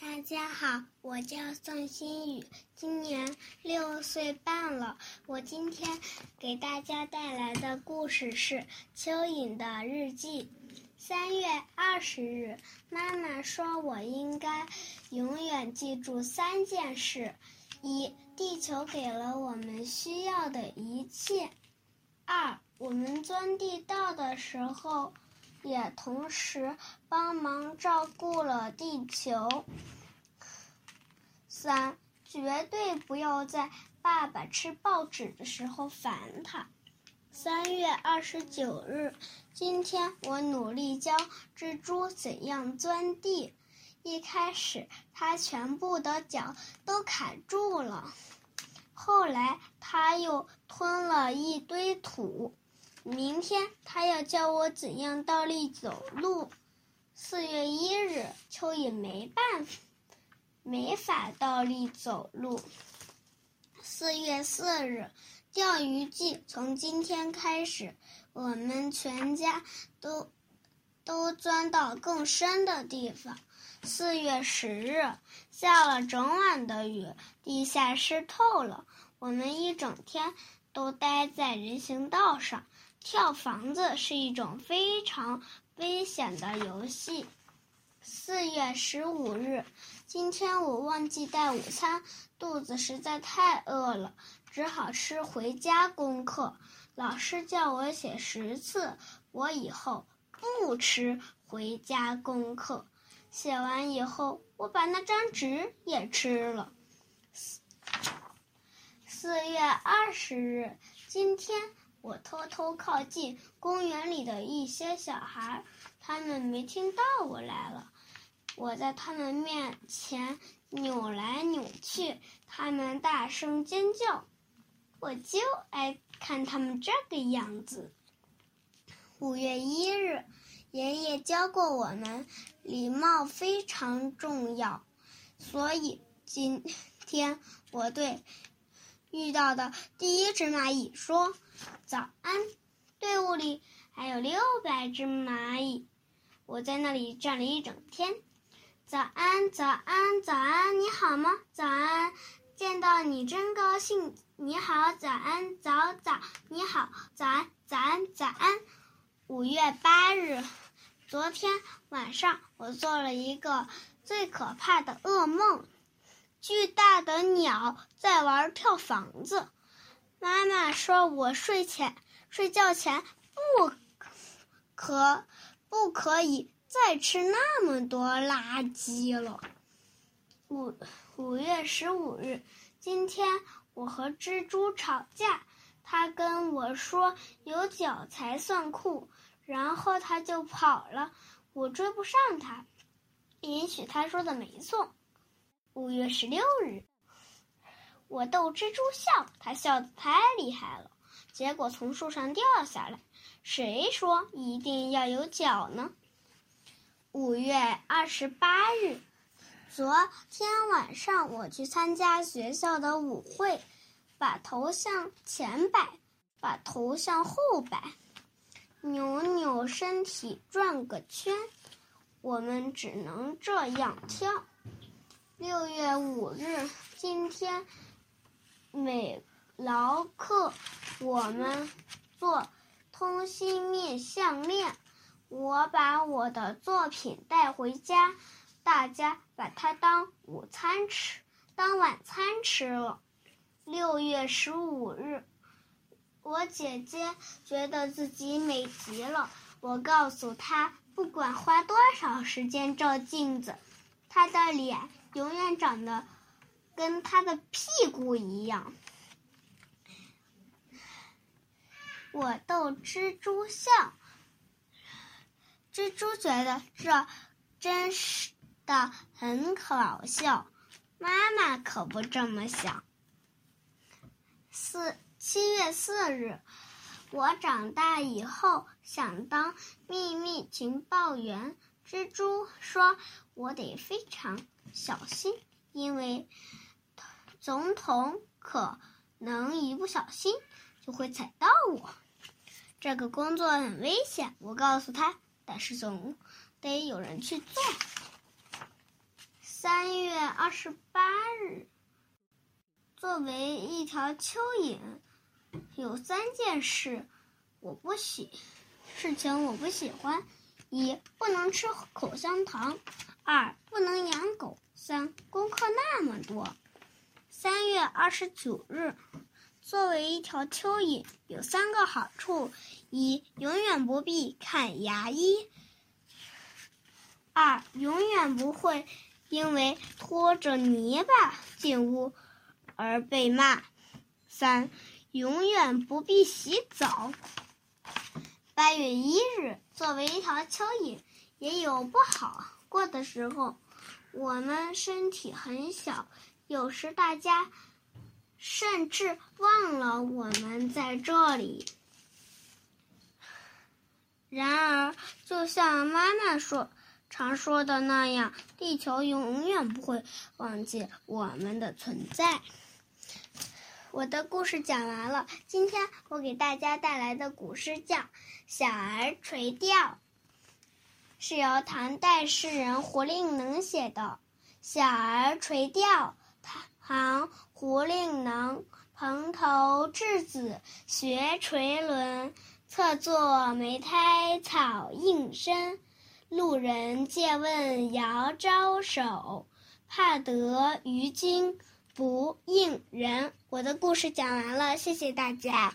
大家好，我叫宋新宇，今年六岁半了。我今天给大家带来的故事是《蚯蚓的日记》。三月二十日，妈妈说我应该永远记住三件事：一、地球给了我们需要的一切；二、我们钻地道的时候。也同时帮忙照顾了地球。三，绝对不要在爸爸吃报纸的时候烦他。三月二十九日，今天我努力教蜘蛛怎样钻地。一开始，它全部的脚都卡住了，后来它又吞了一堆土。明天他要教我怎样倒立走路。四月一日，蚯蚓没办法，没法倒立走路。四月四日，钓鱼季从今天开始，我们全家都都钻到更深的地方。四月十日，下了整晚的雨，地下湿透了，我们一整天都待在人行道上。跳房子是一种非常危险的游戏。四月十五日，今天我忘记带午餐，肚子实在太饿了，只好吃回家功课。老师叫我写十次，我以后不吃回家功课。写完以后，我把那张纸也吃了。四四月二十日，今天。我偷偷靠近公园里的一些小孩，他们没听到我来了。我在他们面前扭来扭去，他们大声尖叫，我就爱看他们这个样子。五月一日，爷爷教过我们，礼貌非常重要，所以今天我对。遇到的第一只蚂蚁说：“早安。”队伍里还有六百只蚂蚁，我在那里站了一整天。早安，早安，早安，你好吗？早安，见到你真高兴。你好，早安，早早，你好，早安，早安，早安。五月八日，昨天晚上我做了一个最可怕的噩梦。巨大的鸟在玩跳房子，妈妈说我睡前睡觉前不可不可以再吃那么多垃圾了。五五月十五日，今天我和蜘蛛吵架，他跟我说有脚才算酷，然后他就跑了，我追不上他。也许他说的没错。五月十六日，我逗蜘蛛笑，它笑得太厉害了，结果从树上掉下来。谁说一定要有脚呢？五月二十八日，昨天晚上我去参加学校的舞会，把头向前摆，把头向后摆，扭扭身体转个圈，我们只能这样跳。六月五日，今天美劳课，我们做通心面项链。我把我的作品带回家，大家把它当午餐吃，当晚餐吃了。六月十五日，我姐姐觉得自己美极了。我告诉她，不管花多少时间照镜子，他的脸。永远长得跟他的屁股一样。我逗蜘蛛笑，蜘蛛觉得这真是的很搞笑。妈妈可不这么想。四七月四日，我长大以后想当秘密情报员。蜘蛛说：“我得非常。”小心，因为总统可能一不小心就会踩到我。这个工作很危险，我告诉他，但是总得有人去做。三月二十八日，作为一条蚯蚓，有三件事我不喜，事情我不喜欢：一、不能吃口香糖；二、不能养狗；三、功课那么多。三月二十九日。作为一条蚯蚓，有三个好处：一、永远不必看牙医；二、永远不会因为拖着泥巴进屋而被骂；三、永远不必洗澡。八月一日，作为一条蚯蚓，也有不好过的时候。我们身体很小，有时大家。甚至忘了我们在这里。然而，就像妈妈说常说的那样，地球永远不会忘记我们的存在。我的故事讲完了。今天我给大家带来的古诗叫《小儿垂钓》，是由唐代诗人胡令能写的。小儿垂钓。唐·胡令能，蓬头稚子学垂纶，侧坐莓苔草映身。路人借问遥招手，怕得鱼惊不应人。我的故事讲完了，谢谢大家。